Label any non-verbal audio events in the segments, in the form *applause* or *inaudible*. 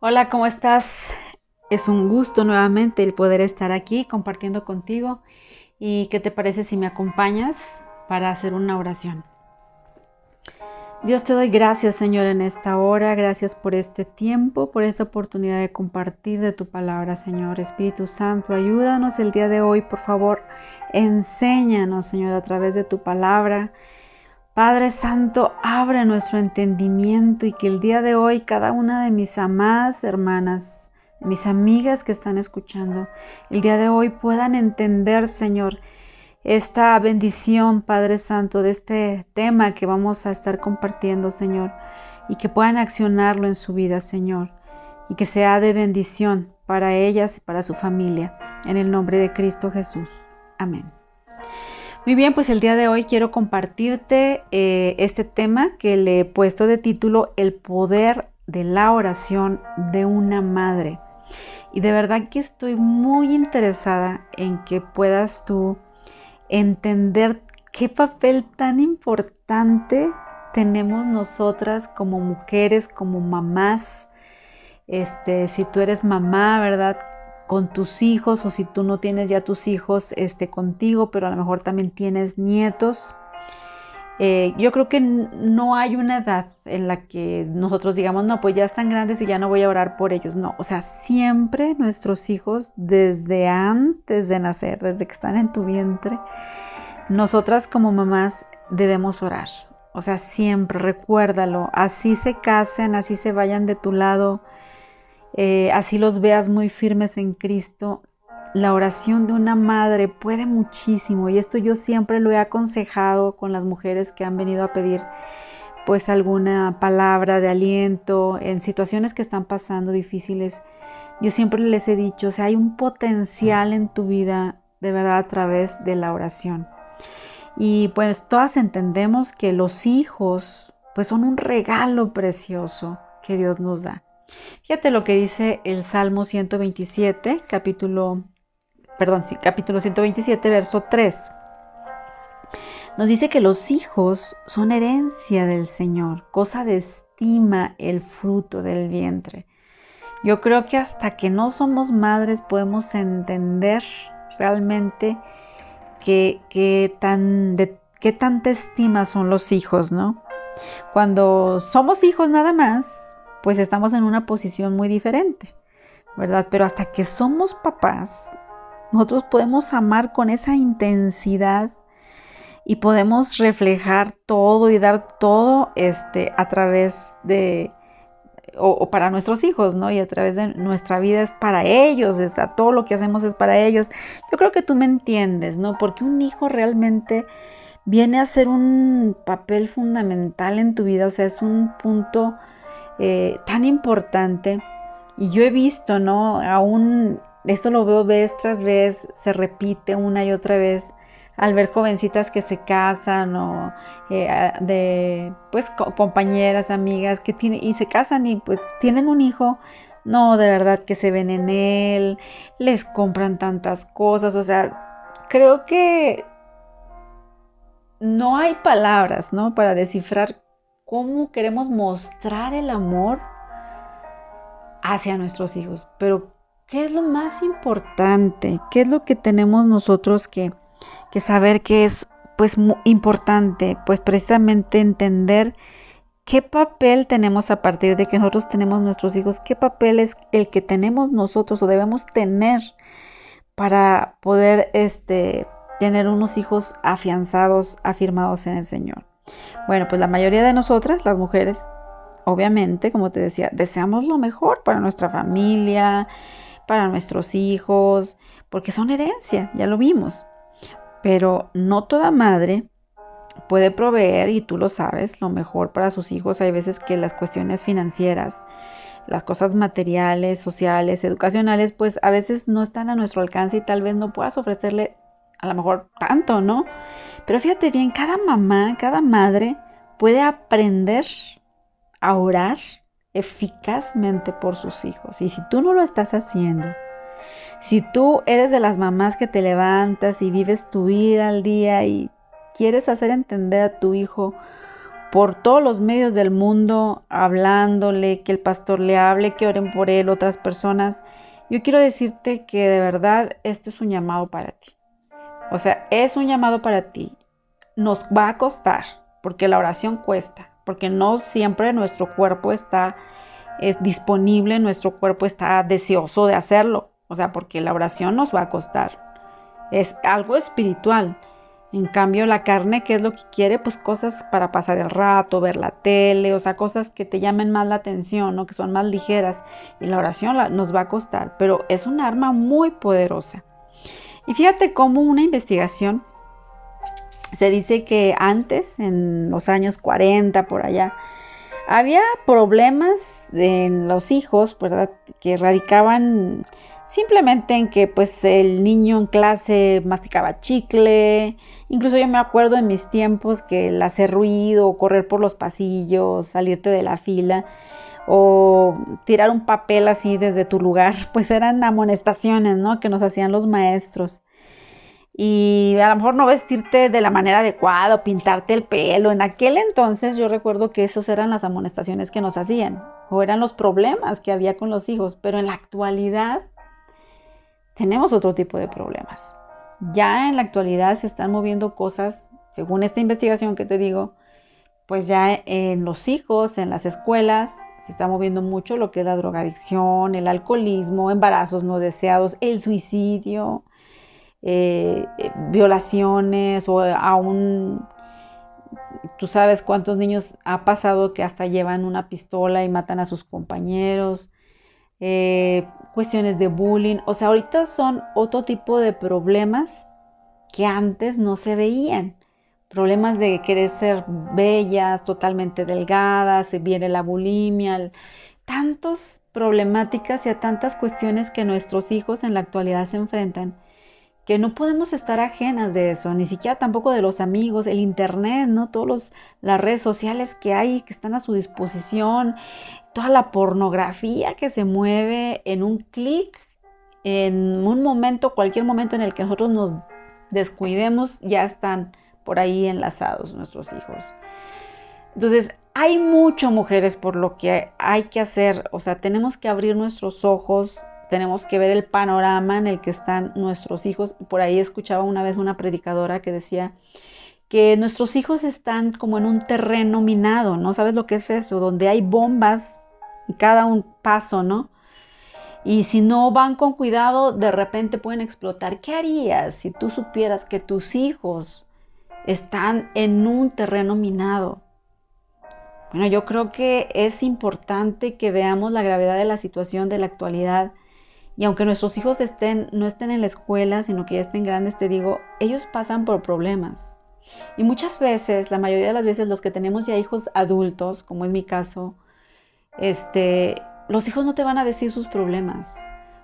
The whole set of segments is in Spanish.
Hola, ¿cómo estás? Es un gusto nuevamente el poder estar aquí compartiendo contigo. ¿Y qué te parece si me acompañas para hacer una oración? Dios te doy gracias, Señor, en esta hora. Gracias por este tiempo, por esta oportunidad de compartir de tu palabra, Señor. Espíritu Santo, ayúdanos el día de hoy, por favor. Enséñanos, Señor, a través de tu palabra. Padre Santo, abre nuestro entendimiento y que el día de hoy cada una de mis amadas hermanas, mis amigas que están escuchando, el día de hoy puedan entender, Señor, esta bendición, Padre Santo, de este tema que vamos a estar compartiendo, Señor, y que puedan accionarlo en su vida, Señor, y que sea de bendición para ellas y para su familia. En el nombre de Cristo Jesús. Amén. Muy bien, pues el día de hoy quiero compartirte eh, este tema que le he puesto de título El poder de la oración de una madre. Y de verdad que estoy muy interesada en que puedas tú entender qué papel tan importante tenemos nosotras como mujeres, como mamás. Este, si tú eres mamá, ¿verdad? Con tus hijos o si tú no tienes ya tus hijos este, contigo, pero a lo mejor también tienes nietos. Eh, yo creo que no hay una edad en la que nosotros digamos, no, pues ya están grandes y ya no voy a orar por ellos. No, o sea, siempre nuestros hijos, desde antes de nacer, desde que están en tu vientre, nosotras como mamás debemos orar. O sea, siempre recuérdalo, así se casen, así se vayan de tu lado, eh, así los veas muy firmes en Cristo, la oración de una madre puede muchísimo y esto yo siempre lo he aconsejado con las mujeres que han venido a pedir pues alguna palabra de aliento en situaciones que están pasando difíciles. Yo siempre les he dicho, o sea, hay un potencial en tu vida de verdad a través de la oración. Y pues todas entendemos que los hijos pues son un regalo precioso que Dios nos da. Fíjate lo que dice el Salmo 127, capítulo, perdón, sí, capítulo 127, verso 3. Nos dice que los hijos son herencia del Señor, cosa de estima el fruto del vientre. Yo creo que hasta que no somos madres podemos entender realmente que, tan, de, qué tanta estima son los hijos, ¿no? Cuando somos hijos nada más, pues estamos en una posición muy diferente, ¿verdad? Pero hasta que somos papás, nosotros podemos amar con esa intensidad y podemos reflejar todo y dar todo este a través de o, para nuestros hijos, ¿no? Y a través de nuestra vida es para ellos, está, todo lo que hacemos es para ellos. Yo creo que tú me entiendes, ¿no? Porque un hijo realmente viene a ser un papel fundamental en tu vida, o sea, es un punto eh, tan importante. Y yo he visto, ¿no? Aún esto lo veo vez tras vez, se repite una y otra vez al ver jovencitas que se casan o eh, de pues compañeras, amigas que tienen y se casan y pues tienen un hijo, no, de verdad que se ven en él, les compran tantas cosas, o sea, creo que no hay palabras, ¿no? Para descifrar cómo queremos mostrar el amor hacia nuestros hijos. Pero, ¿qué es lo más importante? ¿Qué es lo que tenemos nosotros que, saber que es pues importante? Pues precisamente entender qué papel tenemos a partir de que nosotros tenemos nuestros hijos, qué papel es el que tenemos nosotros o debemos tener para poder este, tener unos hijos afianzados, afirmados en el Señor. Bueno, pues la mayoría de nosotras, las mujeres, obviamente, como te decía, deseamos lo mejor para nuestra familia, para nuestros hijos, porque son herencia, ya lo vimos. Pero no toda madre puede proveer, y tú lo sabes, lo mejor para sus hijos. Hay veces que las cuestiones financieras, las cosas materiales, sociales, educacionales, pues a veces no están a nuestro alcance y tal vez no puedas ofrecerle a lo mejor tanto, ¿no? Pero fíjate bien, cada mamá, cada madre puede aprender a orar eficazmente por sus hijos. Y si tú no lo estás haciendo, si tú eres de las mamás que te levantas y vives tu vida al día y quieres hacer entender a tu hijo por todos los medios del mundo, hablándole, que el pastor le hable, que oren por él otras personas. Yo quiero decirte que de verdad este es un llamado para ti. O sea, es un llamado para ti. Nos va a costar, porque la oración cuesta, porque no siempre nuestro cuerpo está eh, disponible, nuestro cuerpo está deseoso de hacerlo. O sea, porque la oración nos va a costar. Es algo espiritual. En cambio, la carne, ¿qué es lo que quiere? Pues cosas para pasar el rato, ver la tele, o sea, cosas que te llamen más la atención, ¿no? Que son más ligeras. Y la oración nos va a costar, pero es un arma muy poderosa. Y fíjate cómo una investigación se dice que antes, en los años 40 por allá, había problemas en los hijos, ¿verdad? Que radicaban simplemente en que pues el niño en clase masticaba chicle, incluso yo me acuerdo en mis tiempos que el hacer ruido, correr por los pasillos, salirte de la fila o tirar un papel así desde tu lugar, *laughs* pues eran amonestaciones, ¿no? Que nos hacían los maestros. Y a lo mejor no vestirte de la manera adecuada o pintarte el pelo. En aquel entonces yo recuerdo que esos eran las amonestaciones que nos hacían o eran los problemas que había con los hijos, pero en la actualidad tenemos otro tipo de problemas. Ya en la actualidad se están moviendo cosas, según esta investigación que te digo, pues ya en los hijos, en las escuelas, se está moviendo mucho lo que es la drogadicción, el alcoholismo, embarazos no deseados, el suicidio, eh, violaciones o aún tú sabes cuántos niños ha pasado que hasta llevan una pistola y matan a sus compañeros. Eh, cuestiones de bullying, o sea, ahorita son otro tipo de problemas que antes no se veían. Problemas de querer ser bellas, totalmente delgadas, se viene la bulimia, tantas problemáticas y a tantas cuestiones que nuestros hijos en la actualidad se enfrentan que no podemos estar ajenas de eso, ni siquiera tampoco de los amigos, el internet, ¿no? Todas las redes sociales que hay, que están a su disposición, toda la pornografía que se mueve en un clic, en un momento, cualquier momento en el que nosotros nos descuidemos, ya están por ahí enlazados nuestros hijos. Entonces, hay mucho mujeres por lo que hay que hacer, o sea, tenemos que abrir nuestros ojos tenemos que ver el panorama en el que están nuestros hijos. Por ahí escuchaba una vez una predicadora que decía que nuestros hijos están como en un terreno minado, ¿no? ¿Sabes lo que es eso? Donde hay bombas en cada un paso, ¿no? Y si no van con cuidado, de repente pueden explotar. ¿Qué harías si tú supieras que tus hijos están en un terreno minado? Bueno, yo creo que es importante que veamos la gravedad de la situación de la actualidad y aunque nuestros hijos estén, no estén en la escuela, sino que ya estén grandes, te digo, ellos pasan por problemas. Y muchas veces, la mayoría de las veces, los que tenemos ya hijos adultos, como es mi caso, este, los hijos no te van a decir sus problemas.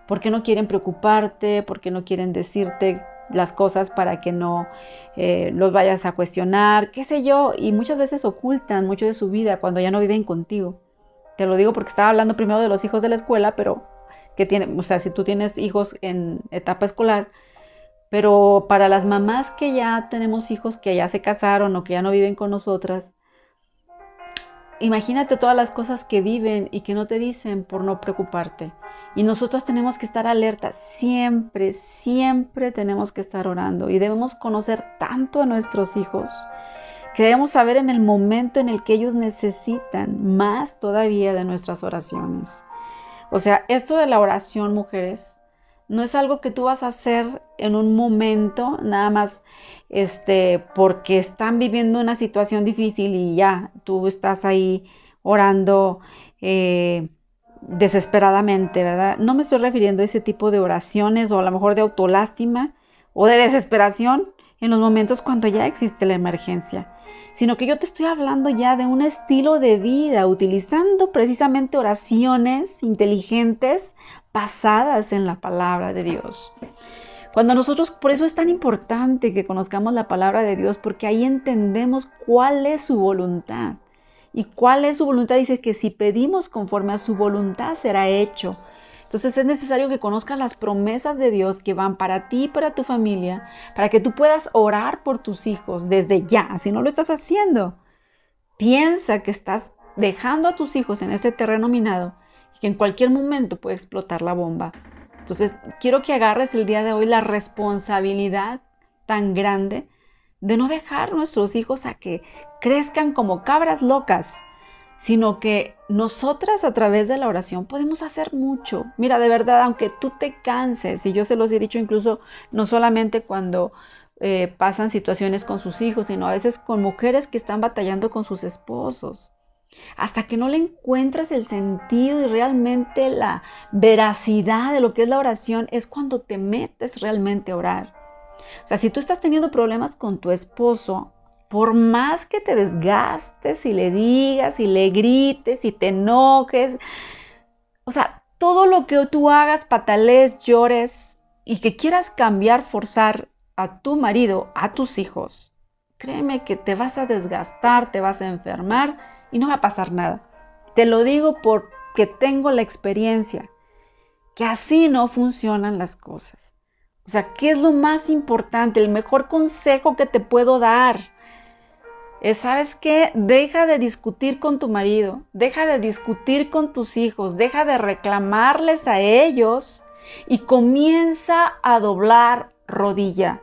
Porque no quieren preocuparte, porque no quieren decirte las cosas para que no eh, los vayas a cuestionar, qué sé yo. Y muchas veces ocultan mucho de su vida cuando ya no viven contigo. Te lo digo porque estaba hablando primero de los hijos de la escuela, pero que tiene, o sea, si tú tienes hijos en etapa escolar, pero para las mamás que ya tenemos hijos que ya se casaron o que ya no viven con nosotras, imagínate todas las cosas que viven y que no te dicen por no preocuparte. Y nosotros tenemos que estar alertas, siempre, siempre tenemos que estar orando y debemos conocer tanto a nuestros hijos que debemos saber en el momento en el que ellos necesitan más todavía de nuestras oraciones. O sea, esto de la oración, mujeres, no es algo que tú vas a hacer en un momento, nada más este, porque están viviendo una situación difícil y ya, tú estás ahí orando eh, desesperadamente, ¿verdad? No me estoy refiriendo a ese tipo de oraciones o a lo mejor de autolástima o de desesperación en los momentos cuando ya existe la emergencia sino que yo te estoy hablando ya de un estilo de vida, utilizando precisamente oraciones inteligentes basadas en la palabra de Dios. Cuando nosotros, por eso es tan importante que conozcamos la palabra de Dios, porque ahí entendemos cuál es su voluntad. Y cuál es su voluntad dice que si pedimos conforme a su voluntad será hecho. Entonces es necesario que conozcas las promesas de Dios que van para ti y para tu familia, para que tú puedas orar por tus hijos desde ya, si no lo estás haciendo. Piensa que estás dejando a tus hijos en ese terreno minado y que en cualquier momento puede explotar la bomba. Entonces, quiero que agarres el día de hoy la responsabilidad tan grande de no dejar a nuestros hijos a que crezcan como cabras locas, sino que nosotras a través de la oración podemos hacer mucho. Mira, de verdad, aunque tú te canses, y yo se los he dicho incluso no solamente cuando eh, pasan situaciones con sus hijos, sino a veces con mujeres que están batallando con sus esposos. Hasta que no le encuentras el sentido y realmente la veracidad de lo que es la oración, es cuando te metes realmente a orar. O sea, si tú estás teniendo problemas con tu esposo, por más que te desgastes y le digas y le grites y te enojes, o sea, todo lo que tú hagas, patales, llores y que quieras cambiar, forzar a tu marido, a tus hijos, créeme que te vas a desgastar, te vas a enfermar y no va a pasar nada. Te lo digo porque tengo la experiencia, que así no funcionan las cosas. O sea, ¿qué es lo más importante? El mejor consejo que te puedo dar es, ¿sabes qué? Deja de discutir con tu marido, deja de discutir con tus hijos, deja de reclamarles a ellos y comienza a doblar rodilla.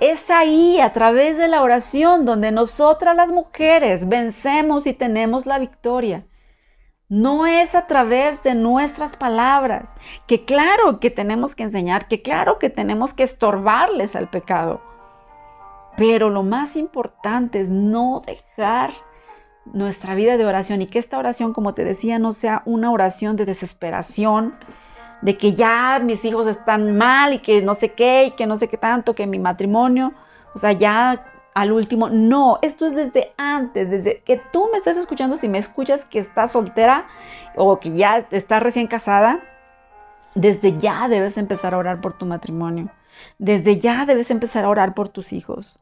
Es ahí, a través de la oración, donde nosotras las mujeres vencemos y tenemos la victoria. No es a través de nuestras palabras, que claro que tenemos que enseñar, que claro que tenemos que estorbarles al pecado. Pero lo más importante es no dejar nuestra vida de oración y que esta oración, como te decía, no sea una oración de desesperación, de que ya mis hijos están mal y que no sé qué y que no sé qué tanto, que mi matrimonio, o sea, ya al último. No, esto es desde antes, desde que tú me estás escuchando, si me escuchas que estás soltera o que ya estás recién casada, desde ya debes empezar a orar por tu matrimonio. Desde ya debes empezar a orar por tus hijos.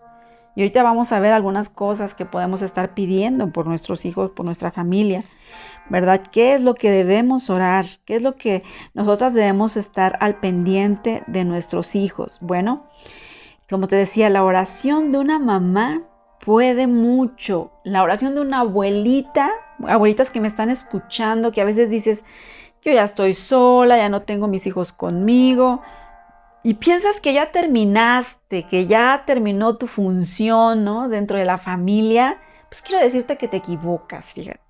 Y ahorita vamos a ver algunas cosas que podemos estar pidiendo por nuestros hijos, por nuestra familia, ¿verdad? ¿Qué es lo que debemos orar? ¿Qué es lo que nosotras debemos estar al pendiente de nuestros hijos? Bueno, como te decía, la oración de una mamá puede mucho. La oración de una abuelita, abuelitas que me están escuchando, que a veces dices, yo ya estoy sola, ya no tengo mis hijos conmigo. Y piensas que ya terminaste, que ya terminó tu función, ¿no? Dentro de la familia. Pues quiero decirte que te equivocas, fíjate.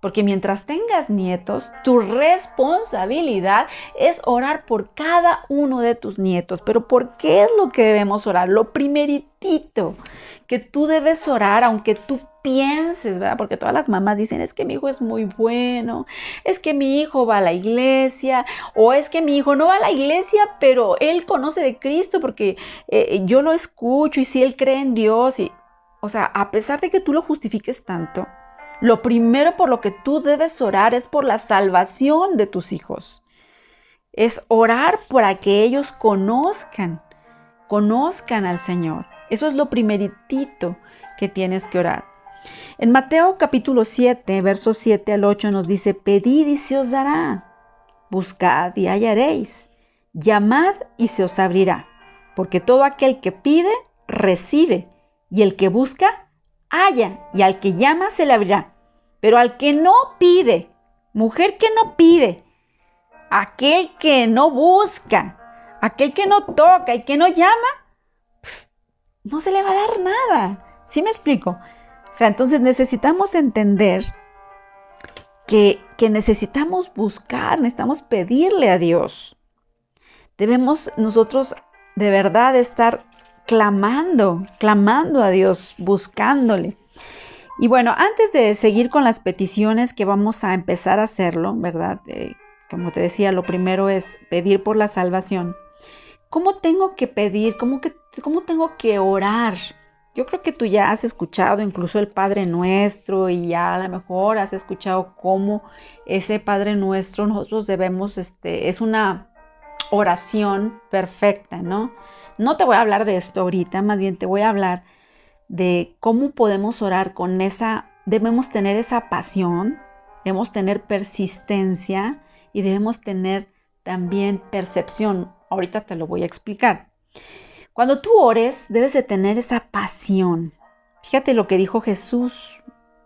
Porque mientras tengas nietos, tu responsabilidad es orar por cada uno de tus nietos. Pero ¿por qué es lo que debemos orar? Lo primeritito que tú debes orar, aunque tú pienses, ¿verdad? Porque todas las mamás dicen, es que mi hijo es muy bueno, es que mi hijo va a la iglesia, o es que mi hijo no va a la iglesia, pero él conoce de Cristo porque eh, yo lo escucho y si él cree en Dios. Y, o sea, a pesar de que tú lo justifiques tanto, lo primero por lo que tú debes orar es por la salvación de tus hijos. Es orar para que ellos conozcan, conozcan al Señor. Eso es lo primeritito que tienes que orar. En Mateo capítulo 7, versos 7 al 8 nos dice, pedid y se os dará, buscad y hallaréis, llamad y se os abrirá, porque todo aquel que pide, recibe, y el que busca, haya, y al que llama se le abrirá. Pero al que no pide, mujer que no pide, aquel que no busca, aquel que no toca y que no llama, pues, no se le va a dar nada. ¿Sí me explico? O sea, entonces necesitamos entender que, que necesitamos buscar, necesitamos pedirle a Dios. Debemos nosotros de verdad estar clamando, clamando a Dios, buscándole. Y bueno, antes de seguir con las peticiones que vamos a empezar a hacerlo, ¿verdad? Eh, como te decía, lo primero es pedir por la salvación. ¿Cómo tengo que pedir? ¿Cómo, que, ¿Cómo tengo que orar? Yo creo que tú ya has escuchado incluso el Padre Nuestro y ya a lo mejor has escuchado cómo ese Padre Nuestro nosotros debemos, este, es una oración perfecta, ¿no? No te voy a hablar de esto ahorita, más bien te voy a hablar de cómo podemos orar con esa, debemos tener esa pasión, debemos tener persistencia y debemos tener también percepción. Ahorita te lo voy a explicar. Cuando tú ores, debes de tener esa pasión. Fíjate lo que dijo Jesús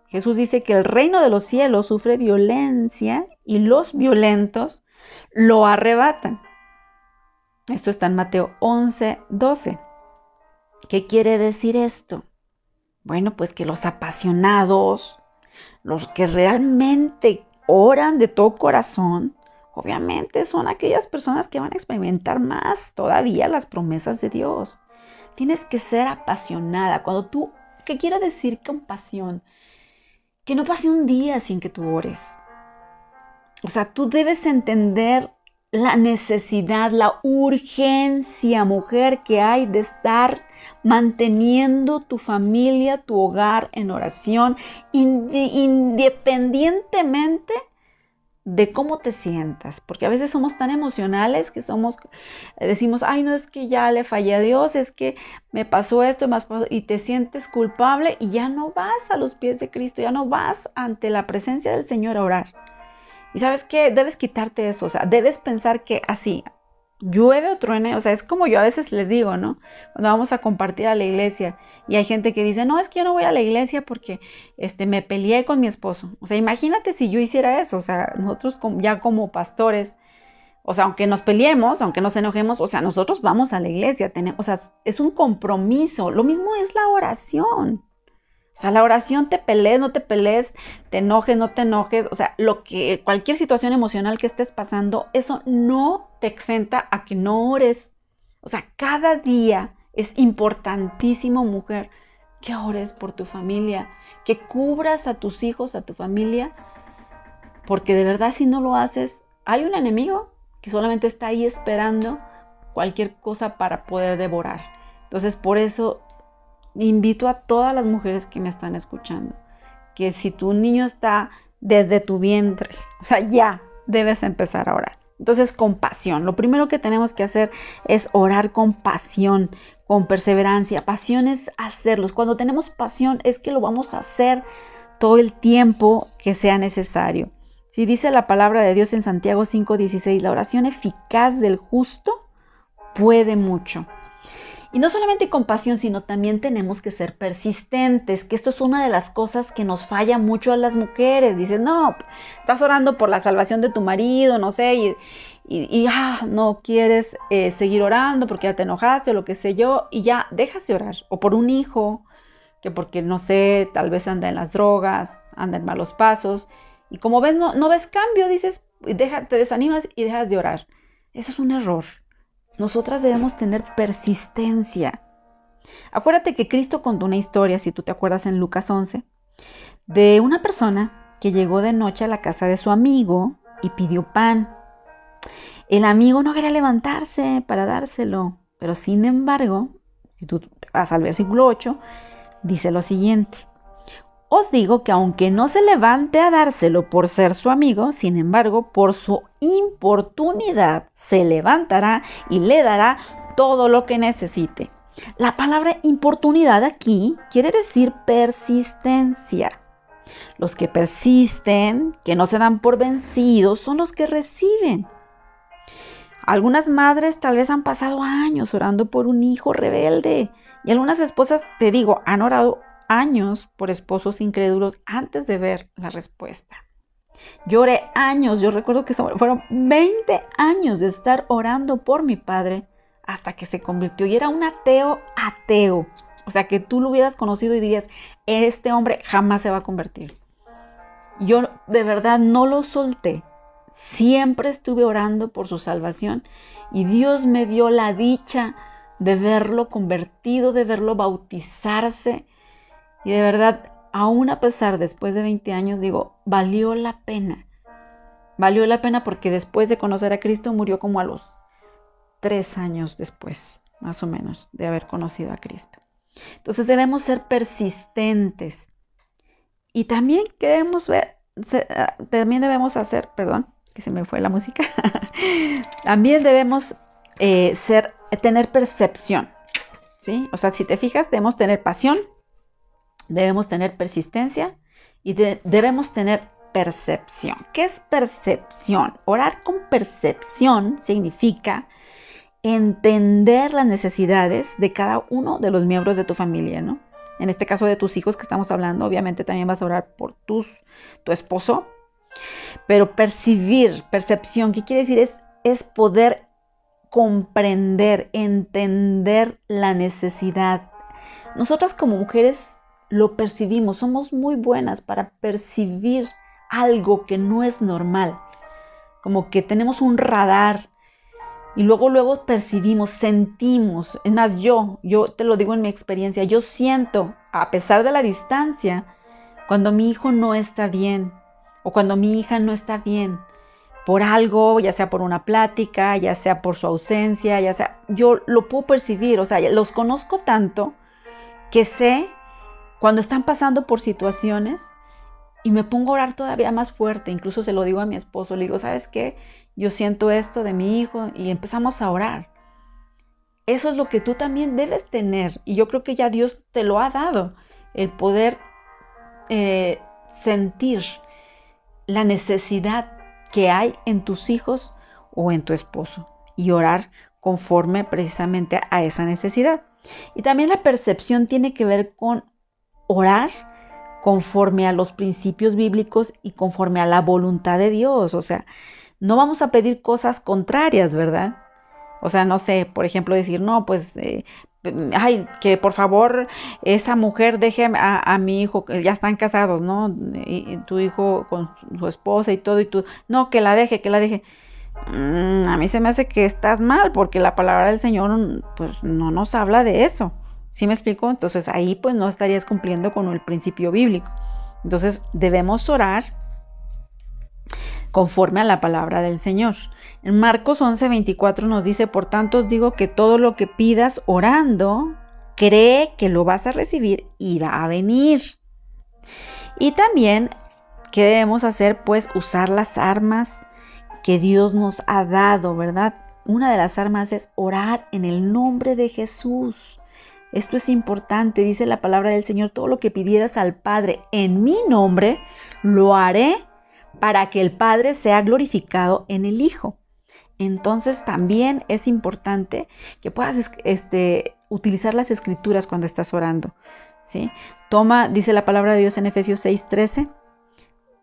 Jesús dice que el reino de los cielos sufre violencia y los violentos lo arrebatan. Esto está en Mateo 11, 12. ¿Qué quiere decir esto? Bueno, pues que los apasionados, los que realmente oran de todo corazón, obviamente son aquellas personas que van a experimentar más todavía las promesas de Dios. Tienes que ser apasionada. Cuando tú, ¿qué quiere decir compasión? Que no pase un día sin que tú ores. O sea, tú debes entender la necesidad, la urgencia, mujer, que hay de estar manteniendo tu familia, tu hogar en oración, independientemente de cómo te sientas, porque a veces somos tan emocionales que somos, decimos, ay, no es que ya le fallé a Dios, es que me pasó esto y te sientes culpable y ya no vas a los pies de Cristo, ya no vas ante la presencia del Señor a orar. Y sabes qué, debes quitarte eso, o sea, debes pensar que así, llueve o truene, o sea, es como yo a veces les digo, ¿no? Cuando vamos a compartir a la iglesia y hay gente que dice, no, es que yo no voy a la iglesia porque este, me peleé con mi esposo. O sea, imagínate si yo hiciera eso, o sea, nosotros ya como pastores, o sea, aunque nos peleemos, aunque nos enojemos, o sea, nosotros vamos a la iglesia, tenemos, o sea, es un compromiso. Lo mismo es la oración. O sea, la oración te pelees, no te pelees, te enojes, no te enojes, o sea, lo que cualquier situación emocional que estés pasando, eso no te exenta a que no ores. O sea, cada día es importantísimo, mujer, que ores por tu familia, que cubras a tus hijos, a tu familia, porque de verdad si no lo haces, hay un enemigo que solamente está ahí esperando cualquier cosa para poder devorar. Entonces, por eso invito a todas las mujeres que me están escuchando, que si tu niño está desde tu vientre, o sea, ya debes empezar a orar. Entonces, con pasión. Lo primero que tenemos que hacer es orar con pasión, con perseverancia. Pasión es hacerlos. Cuando tenemos pasión es que lo vamos a hacer todo el tiempo que sea necesario. Si dice la palabra de Dios en Santiago 5:16, la oración eficaz del justo puede mucho. Y no solamente compasión, sino también tenemos que ser persistentes, que esto es una de las cosas que nos falla mucho a las mujeres. Dices, no, estás orando por la salvación de tu marido, no sé, y, y, ah, no quieres eh, seguir orando porque ya te enojaste o lo que sé yo, y ya dejas de orar. O por un hijo, que porque, no sé, tal vez anda en las drogas, anda en malos pasos, y como ves, no, no ves cambio, dices, deja, te desanimas y dejas de orar. Eso es un error. Nosotras debemos tener persistencia. Acuérdate que Cristo contó una historia, si tú te acuerdas en Lucas 11, de una persona que llegó de noche a la casa de su amigo y pidió pan. El amigo no quería levantarse para dárselo, pero sin embargo, si tú vas al versículo 8, dice lo siguiente. Os digo que aunque no se levante a dárselo por ser su amigo, sin embargo, por su importunidad se levantará y le dará todo lo que necesite. La palabra importunidad aquí quiere decir persistencia. Los que persisten, que no se dan por vencidos, son los que reciben. Algunas madres tal vez han pasado años orando por un hijo rebelde y algunas esposas, te digo, han orado años por esposos incrédulos antes de ver la respuesta. Lloré años, yo recuerdo que fueron 20 años de estar orando por mi padre hasta que se convirtió y era un ateo ateo. O sea, que tú lo hubieras conocido y dirías, este hombre jamás se va a convertir. Yo de verdad no lo solté. Siempre estuve orando por su salvación y Dios me dio la dicha de verlo convertido, de verlo bautizarse y de verdad, aún a pesar después de 20 años, digo, valió la pena. Valió la pena porque después de conocer a Cristo murió como a los tres años después, más o menos, de haber conocido a Cristo. Entonces debemos ser persistentes. Y también debemos ver, ah, también debemos hacer, perdón, que se me fue la música. *laughs* también debemos eh, ser, tener percepción. ¿sí? O sea, si te fijas, debemos tener pasión, debemos tener persistencia y debemos tener percepción. ¿Qué es percepción? Orar con percepción significa entender las necesidades de cada uno de los miembros de tu familia, ¿no? en este caso de tus hijos que estamos hablando, obviamente también vas a orar por tus, tu esposo, pero percibir, percepción, ¿qué quiere decir? Es, es poder comprender, entender la necesidad. Nosotras como mujeres lo percibimos, somos muy buenas para percibir algo que no es normal, como que tenemos un radar y luego luego percibimos, sentimos, es más yo, yo te lo digo en mi experiencia, yo siento a pesar de la distancia cuando mi hijo no está bien o cuando mi hija no está bien por algo, ya sea por una plática, ya sea por su ausencia, ya sea, yo lo puedo percibir, o sea, los conozco tanto que sé cuando están pasando por situaciones y me pongo a orar todavía más fuerte, incluso se lo digo a mi esposo, le digo, ¿sabes qué? Yo siento esto de mi hijo y empezamos a orar. Eso es lo que tú también debes tener y yo creo que ya Dios te lo ha dado, el poder eh, sentir la necesidad que hay en tus hijos o en tu esposo y orar conforme precisamente a esa necesidad. Y también la percepción tiene que ver con orar conforme a los principios bíblicos y conforme a la voluntad de Dios. O sea, no vamos a pedir cosas contrarias, ¿verdad? O sea, no sé, por ejemplo, decir, no, pues, eh, ay, que por favor esa mujer deje a, mi hijo, que ya están casados, ¿no? Y, tu hijo con su esposa y todo, y tú, no, que la deje, que la deje. Mm, a mí se me hace que estás mal, porque la palabra del Señor, pues, no nos habla de eso. ¿Sí me explico? Entonces ahí pues no estarías cumpliendo con el principio bíblico. Entonces debemos orar conforme a la palabra del Señor. En Marcos 11:24 nos dice, por tanto os digo que todo lo que pidas orando, cree que lo vas a recibir y va a venir. Y también, ¿qué debemos hacer? Pues usar las armas que Dios nos ha dado, ¿verdad? Una de las armas es orar en el nombre de Jesús. Esto es importante, dice la palabra del Señor, todo lo que pidieras al Padre en mi nombre, lo haré para que el Padre sea glorificado en el Hijo. Entonces también es importante que puedas este, utilizar las escrituras cuando estás orando. Toma, dice la palabra de Dios en Efesios 6:13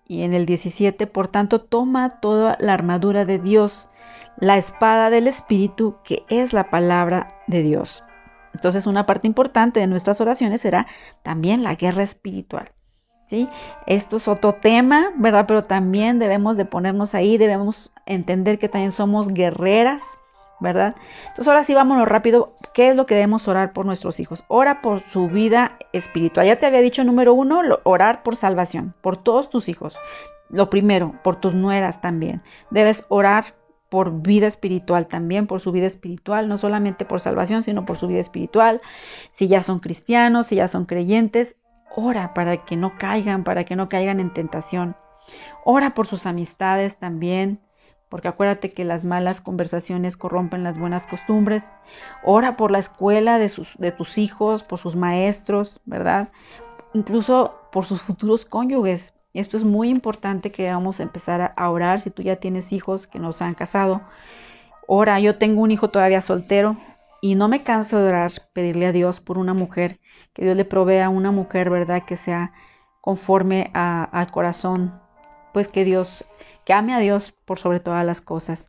y en el 17, por tanto, toma toda la armadura de Dios, la espada del Espíritu, que es la palabra de Dios. Entonces una parte importante de nuestras oraciones será también la guerra espiritual. ¿sí? Esto es otro tema, ¿verdad? Pero también debemos de ponernos ahí, debemos entender que también somos guerreras, ¿verdad? Entonces ahora sí vámonos rápido. ¿Qué es lo que debemos orar por nuestros hijos? Ora por su vida espiritual. Ya te había dicho número uno, orar por salvación, por todos tus hijos. Lo primero, por tus nueras también. Debes orar por vida espiritual también, por su vida espiritual, no solamente por salvación, sino por su vida espiritual. Si ya son cristianos, si ya son creyentes, ora para que no caigan, para que no caigan en tentación. Ora por sus amistades también, porque acuérdate que las malas conversaciones corrompen las buenas costumbres. Ora por la escuela de, sus, de tus hijos, por sus maestros, ¿verdad? Incluso por sus futuros cónyuges, esto es muy importante que vamos a empezar a orar si tú ya tienes hijos que no se han casado. Ora, yo tengo un hijo todavía soltero y no me canso de orar, pedirle a Dios por una mujer, que Dios le provea una mujer, ¿verdad? Que sea conforme al corazón, pues que Dios, que ame a Dios por sobre todas las cosas.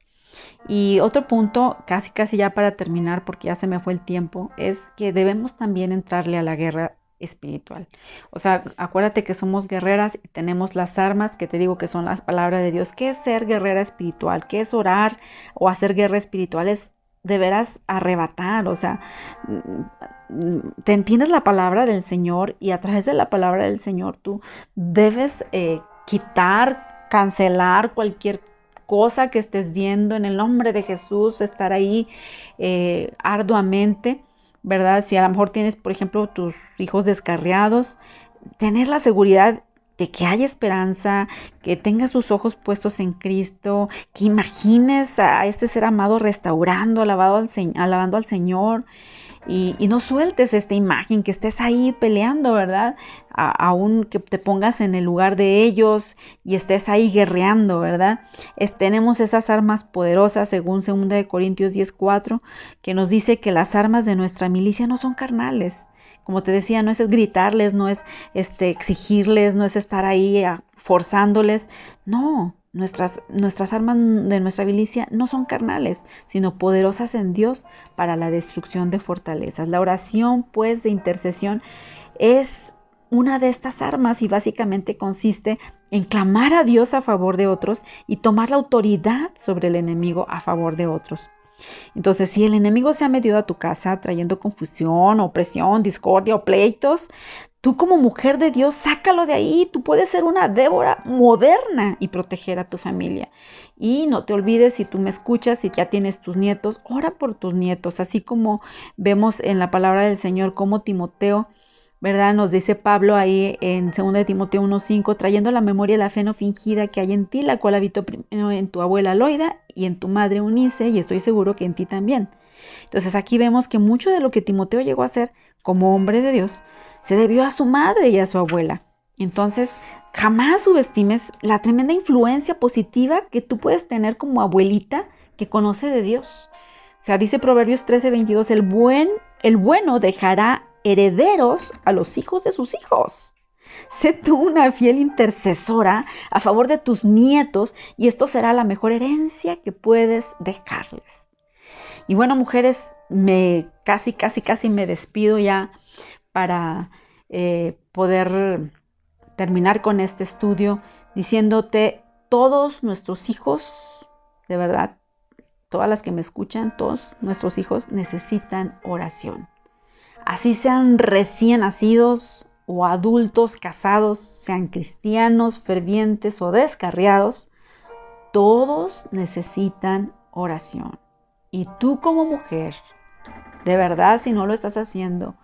Y otro punto, casi casi ya para terminar, porque ya se me fue el tiempo, es que debemos también entrarle a la guerra espiritual. O sea, acuérdate que somos guerreras y tenemos las armas que te digo que son las palabras de Dios. ¿Qué es ser guerrera espiritual? ¿Qué es orar o hacer guerra espiritual? Es deberás arrebatar, o sea, mm, te entiendes la palabra del Señor y a través de la palabra del Señor tú debes eh, quitar, cancelar cualquier cosa que estés viendo en el nombre de Jesús, estar ahí eh, arduamente ¿verdad? Si a lo mejor tienes, por ejemplo, tus hijos descarriados, tener la seguridad de que hay esperanza, que tengas tus ojos puestos en Cristo, que imagines a este ser amado restaurando, alabado al, alabando al Señor, y, no sueltes esta imagen, que estés ahí peleando, ¿verdad? Aún que te pongas en el lugar de ellos y estés ahí guerreando, ¿verdad? tenemos esas armas poderosas, según 2 Corintios 10:4, que nos dice que las armas de nuestra milicia no son carnales, Como te decía, no es gritarles, no es este, exigirles, no es estar ahí ah, forzándoles. No, nuestras, nuestras armas de nuestra milicia no son carnales, sino poderosas en Dios para la destrucción de fortalezas. La oración, pues, de intercesión es una de estas armas y básicamente consiste en clamar a Dios a favor de otros y tomar la autoridad sobre el enemigo a favor de otros. Entonces, si el enemigo se ha metido a tu casa trayendo confusión, opresión, discordia o pleitos, tú como mujer de Dios, sácalo de ahí. Tú puedes ser una Débora moderna y proteger a tu familia. Y no te olvides, si tú me escuchas y ya tienes tus nietos, ora por tus nietos, así como vemos en la palabra del Señor como Timoteo ¿verdad? Nos dice Pablo ahí en 2 de Timoteo 1.5, trayendo a la memoria la fe no fingida que hay en ti, la cual habitó primero en tu abuela Loida y en tu madre Unice, y estoy seguro que en ti también. Entonces aquí vemos que mucho de lo que Timoteo llegó a hacer como hombre de Dios se debió a su madre y a su abuela. Entonces, jamás subestimes la tremenda influencia positiva que tú puedes tener como abuelita que conoce de Dios. O sea, dice Proverbios 13:22, el buen el bueno dejará herederos a los hijos de sus hijos. Sé tú una fiel intercesora a favor de tus nietos y esto será la mejor herencia que puedes dejarles. Y bueno, mujeres, me casi, casi, casi me despido ya para eh, poder terminar con este estudio diciéndote, todos nuestros hijos, de verdad, todas las que me escuchan, todos nuestros hijos necesitan oración así sean recién nacidos o adultos casados, sean cristianos, fervientes o descarriados, todos necesitan oración. Y tú como mujer, de verdad, si no lo estás haciendo,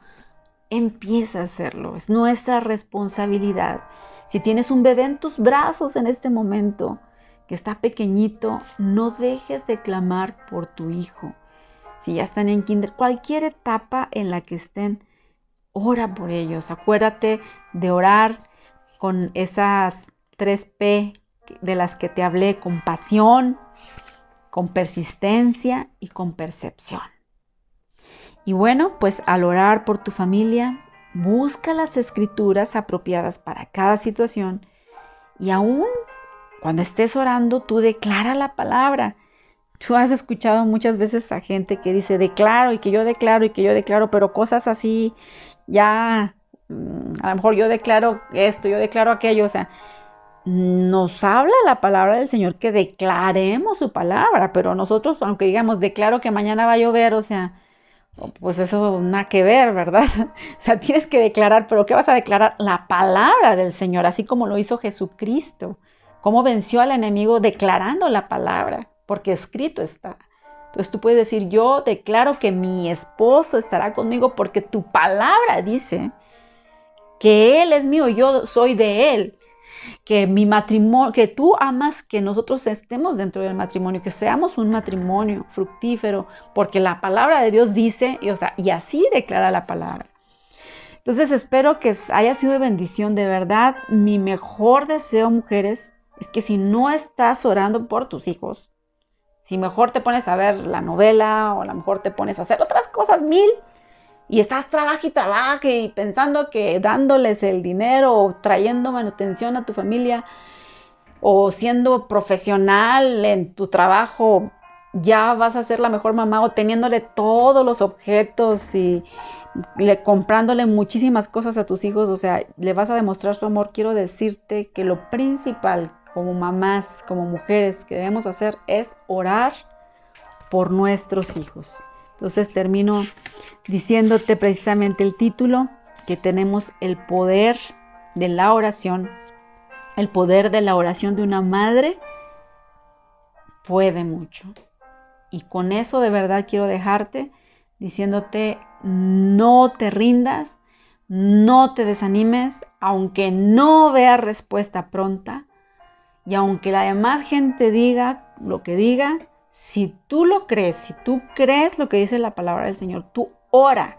empieza a hacerlo. Es nuestra responsabilidad. Si tienes un bebé en tus brazos en este momento, que está pequeñito, no dejes de clamar por tu hijo si ya están en kinder, cualquier etapa en la que estén, ora por ellos. Acuérdate de orar con esas tres P de las que te hablé, con pasión, con persistencia y con percepción. Y bueno, pues al orar por tu familia, busca las escrituras apropiadas para cada situación y aún cuando estés orando, tú declara la palabra. Tú has escuchado muchas veces a gente que dice declaro y que yo declaro y que yo declaro, pero cosas así ya, mm, a lo mejor yo declaro esto, yo declaro aquello, o sea, nos habla la palabra del Señor que declaremos su palabra, pero nosotros, aunque digamos, declaro que mañana va a llover, o sea, pues eso nada que ver, ¿verdad? *laughs* O sea, tienes que declarar, pero ¿qué vas a declarar? La palabra del Señor, así como lo hizo Jesucristo, cómo venció al enemigo declarando la palabra porque escrito está. Entonces tú puedes decir, yo declaro que mi esposo estará conmigo porque tu palabra dice que él es mío, yo soy de él, que mi matrimonio, que tú amas que nosotros estemos dentro del matrimonio, que seamos un matrimonio fructífero, porque la palabra de Dios dice, y, o sea, y así declara la palabra. Entonces espero que haya sido de bendición, de verdad. Mi mejor deseo, mujeres, es que si no estás orando por tus hijos, si mejor te pones a ver la novela o a lo mejor te pones a hacer otras cosas mil y estás trabaja y trabaja y pensando que dándoles el dinero o trayendo manutención a tu familia o siendo profesional en tu trabajo ya vas a ser la mejor mamá o teniéndole todos los objetos y le, comprándole muchísimas cosas a tus hijos, o sea, le vas a demostrar su amor. Quiero decirte que lo principal como mamás, como mujeres que debemos hacer es orar por nuestros hijos. Entonces termino diciéndote precisamente el título, que tenemos el poder de la oración. El poder de la oración de una madre puede mucho. Y con eso de verdad quiero dejarte diciéndote, no te rindas, no te desanimes, aunque no veas respuesta pronta, y aunque la demás gente diga lo que diga, si tú lo crees, si tú crees lo que dice la palabra del Señor, tú ora.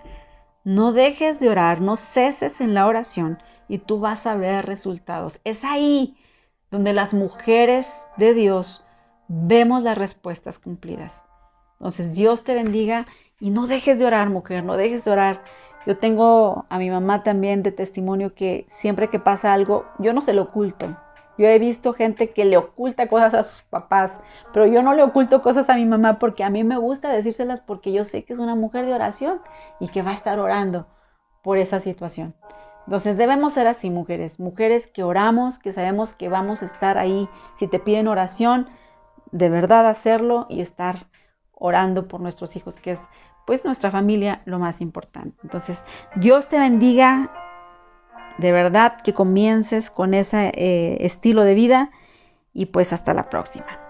No dejes de orar, no ceses en la oración y tú vas a ver resultados. Es ahí donde las mujeres de Dios vemos las respuestas cumplidas. Entonces Dios te bendiga y no dejes de orar, mujer, no dejes de orar. Yo tengo a mi mamá también de testimonio que siempre que pasa algo, yo no se lo oculto. Yo he visto gente que le oculta cosas a sus papás, pero yo no le oculto cosas a mi mamá porque a mí me gusta decírselas porque yo sé que es una mujer de oración y que va a estar orando por esa situación. Entonces debemos ser así, mujeres, mujeres que oramos, que sabemos que vamos a estar ahí. Si te piden oración, de verdad hacerlo y estar orando por nuestros hijos, que es pues nuestra familia lo más importante. Entonces, Dios te bendiga, de verdad que comiences con ese eh, estilo de vida y pues hasta la próxima.